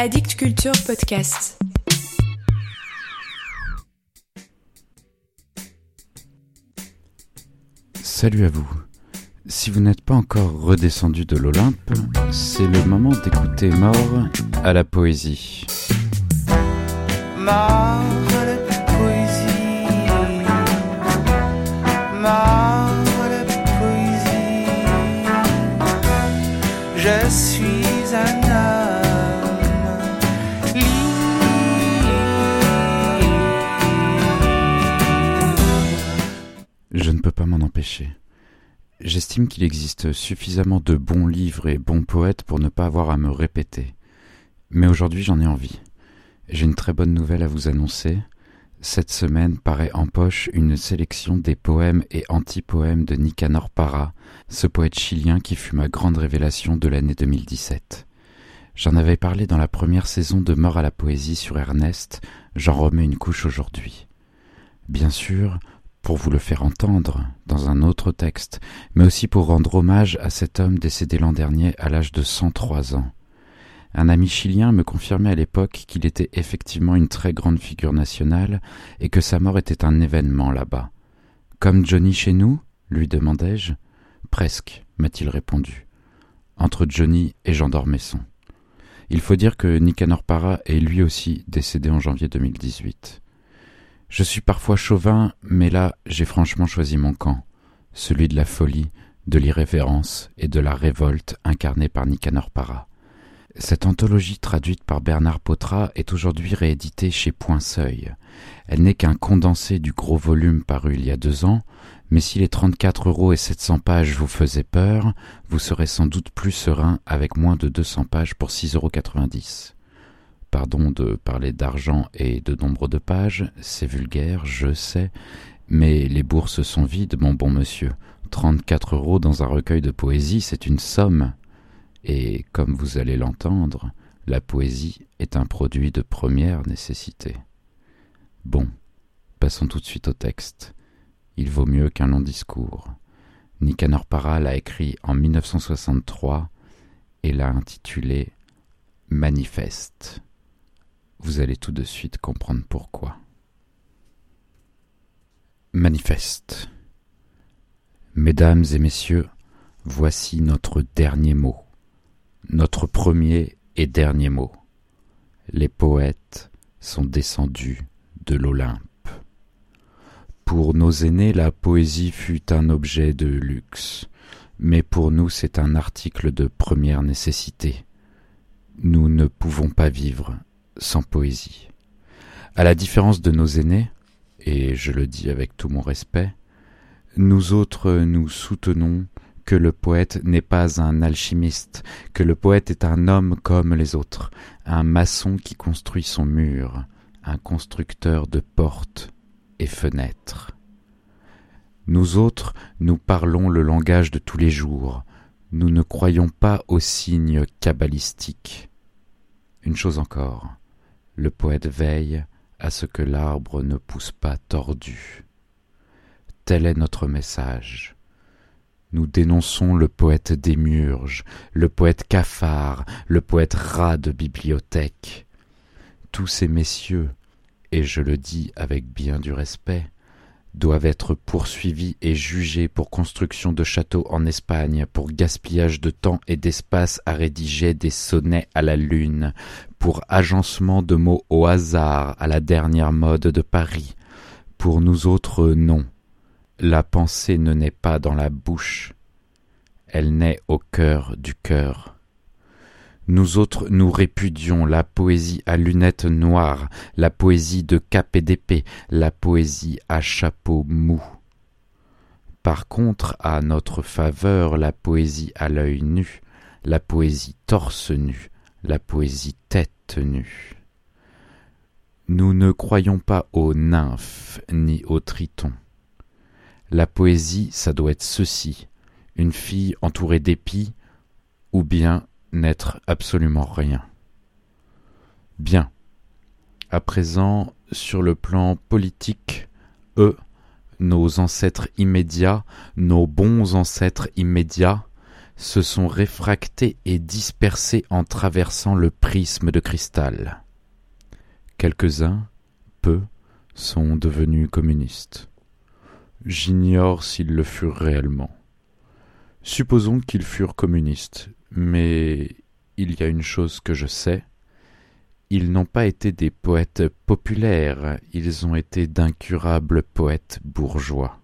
Addict Culture Podcast. Salut à vous. Si vous n'êtes pas encore redescendu de l'Olympe, c'est le moment d'écouter Mort à la poésie. Mort Je ne peux pas m'en empêcher. J'estime qu'il existe suffisamment de bons livres et bons poètes pour ne pas avoir à me répéter. Mais aujourd'hui j'en ai envie. J'ai une très bonne nouvelle à vous annoncer. Cette semaine paraît en poche une sélection des poèmes et anti-poèmes de Nicanor Parra, ce poète chilien qui fut ma grande révélation de l'année 2017. J'en avais parlé dans la première saison de Mort à la poésie sur Ernest, j'en remets une couche aujourd'hui. Bien sûr, pour vous le faire entendre dans un autre texte, mais aussi pour rendre hommage à cet homme décédé l'an dernier à l'âge de 103 ans. Un ami chilien me confirmait à l'époque qu'il était effectivement une très grande figure nationale et que sa mort était un événement là-bas. Comme Johnny chez nous lui demandai-je. Presque, m'a-t-il répondu. Entre Johnny et Jean d'Ormesson. Il faut dire que Nicanor Parra est lui aussi décédé en janvier 2018. Je suis parfois chauvin, mais là j'ai franchement choisi mon camp, celui de la folie, de l'irrévérence et de la révolte incarnée par Nicanor Parra. Cette anthologie traduite par Bernard Potra est aujourd'hui rééditée chez Point Seuil. Elle n'est qu'un condensé du gros volume paru il y a deux ans, mais si les 34 euros et 700 pages vous faisaient peur, vous serez sans doute plus serein avec moins de 200 pages pour 6,90 euros. Pardon de parler d'argent et de nombre de pages, c'est vulgaire, je sais, mais les bourses sont vides, mon bon monsieur. 34 euros dans un recueil de poésie, c'est une somme. Et comme vous allez l'entendre, la poésie est un produit de première nécessité. Bon, passons tout de suite au texte. Il vaut mieux qu'un long discours. Nicanor Parra l'a écrit en 1963 et l'a intitulé Manifeste. Vous allez tout de suite comprendre pourquoi. Manifeste. Mesdames et messieurs, voici notre dernier mot, notre premier et dernier mot. Les poètes sont descendus de l'Olympe. Pour nos aînés, la poésie fut un objet de luxe, mais pour nous c'est un article de première nécessité. Nous ne pouvons pas vivre sans poésie. À la différence de nos aînés, et je le dis avec tout mon respect, nous autres nous soutenons que le poète n'est pas un alchimiste, que le poète est un homme comme les autres, un maçon qui construit son mur, un constructeur de portes et fenêtres. Nous autres, nous parlons le langage de tous les jours, nous ne croyons pas aux signes cabalistiques. Une chose encore, le poète veille à ce que l'arbre ne pousse pas tordu. Tel est notre message. Nous dénonçons le poète démurge, le poète cafard, le poète rat de bibliothèque. Tous ces messieurs, et je le dis avec bien du respect, doivent être poursuivis et jugés pour construction de châteaux en Espagne, pour gaspillage de temps et d'espace à rédiger des sonnets à la lune, pour agencement de mots au hasard à la dernière mode de Paris. Pour nous autres, non. La pensée ne naît pas dans la bouche, elle naît au cœur du cœur. Nous autres, nous répudions la poésie à lunettes noires, la poésie de cap et d'épée, la poésie à chapeau mou. Par contre, à notre faveur, la poésie à l'œil nu, la poésie torse nu, la poésie tête nue. Nous ne croyons pas aux nymphes ni aux tritons. La poésie, ça doit être ceci, une fille entourée d'épis, ou bien n'être absolument rien. Bien. À présent, sur le plan politique, eux, nos ancêtres immédiats, nos bons ancêtres immédiats, se sont réfractés et dispersés en traversant le prisme de cristal. Quelques-uns, peu, sont devenus communistes. J'ignore s'ils le furent réellement. Supposons qu'ils furent communistes, mais il y a une chose que je sais. Ils n'ont pas été des poètes populaires, ils ont été d'incurables poètes bourgeois.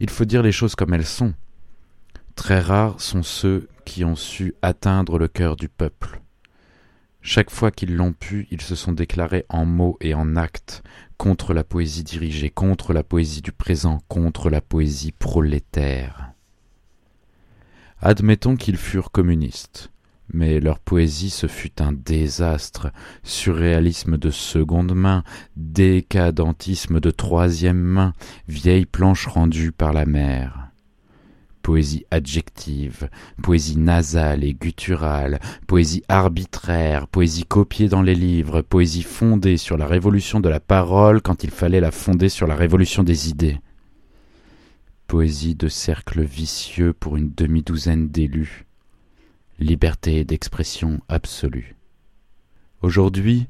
Il faut dire les choses comme elles sont. Très rares sont ceux qui ont su atteindre le cœur du peuple. Chaque fois qu'ils l'ont pu, ils se sont déclarés en mots et en actes contre la poésie dirigée, contre la poésie du présent, contre la poésie prolétaire. Admettons qu'ils furent communistes, mais leur poésie ce fut un désastre, surréalisme de seconde main, décadentisme de troisième main, vieille planche rendue par la mer poésie adjective, poésie nasale et gutturale, poésie arbitraire, poésie copiée dans les livres, poésie fondée sur la révolution de la parole quand il fallait la fonder sur la révolution des idées. Poésie de cercle vicieux pour une demi-douzaine d'élus. Liberté d'expression absolue. Aujourd'hui,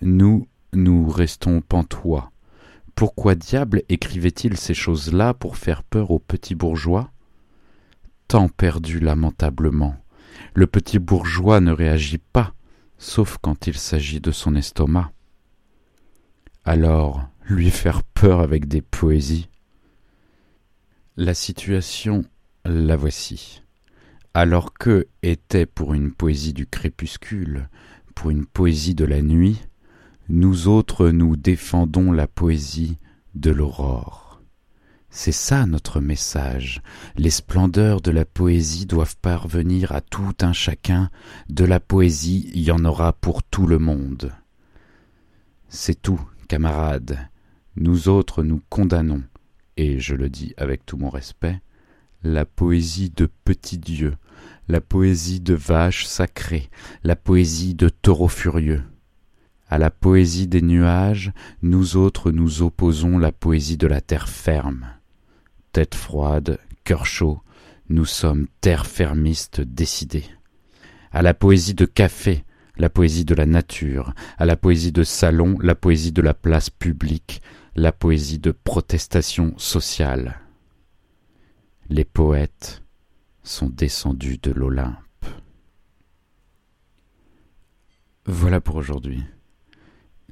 nous, nous restons pantois. Pourquoi diable écrivait-il ces choses-là pour faire peur aux petits bourgeois? Temps perdu lamentablement. Le petit bourgeois ne réagit pas, sauf quand il s'agit de son estomac. Alors, lui faire peur avec des poésies? La situation, la voici. Alors que était pour une poésie du crépuscule, pour une poésie de la nuit, nous autres nous défendons la poésie de l'aurore. C'est ça notre message. Les splendeurs de la poésie doivent parvenir à tout un chacun. De la poésie, il y en aura pour tout le monde. C'est tout, camarades. Nous autres nous condamnons, et je le dis avec tout mon respect, la poésie de petits dieux, la poésie de vaches sacrées, la poésie de taureaux furieux. À la poésie des nuages, nous autres nous opposons la poésie de la terre ferme tête froide, cœur chaud, nous sommes terre fermiste décidés. À la poésie de café, la poésie de la nature, à la poésie de salon, la poésie de la place publique, la poésie de protestation sociale. Les poètes sont descendus de l'Olympe. Voilà pour aujourd'hui.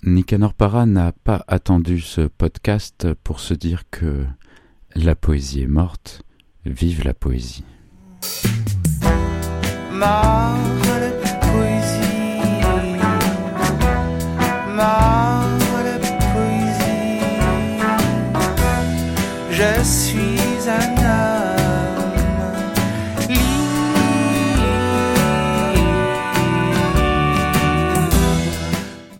Nicanor Para n'a pas attendu ce podcast pour se dire que la poésie est morte, vive la poésie. Poésie. Je suis un homme.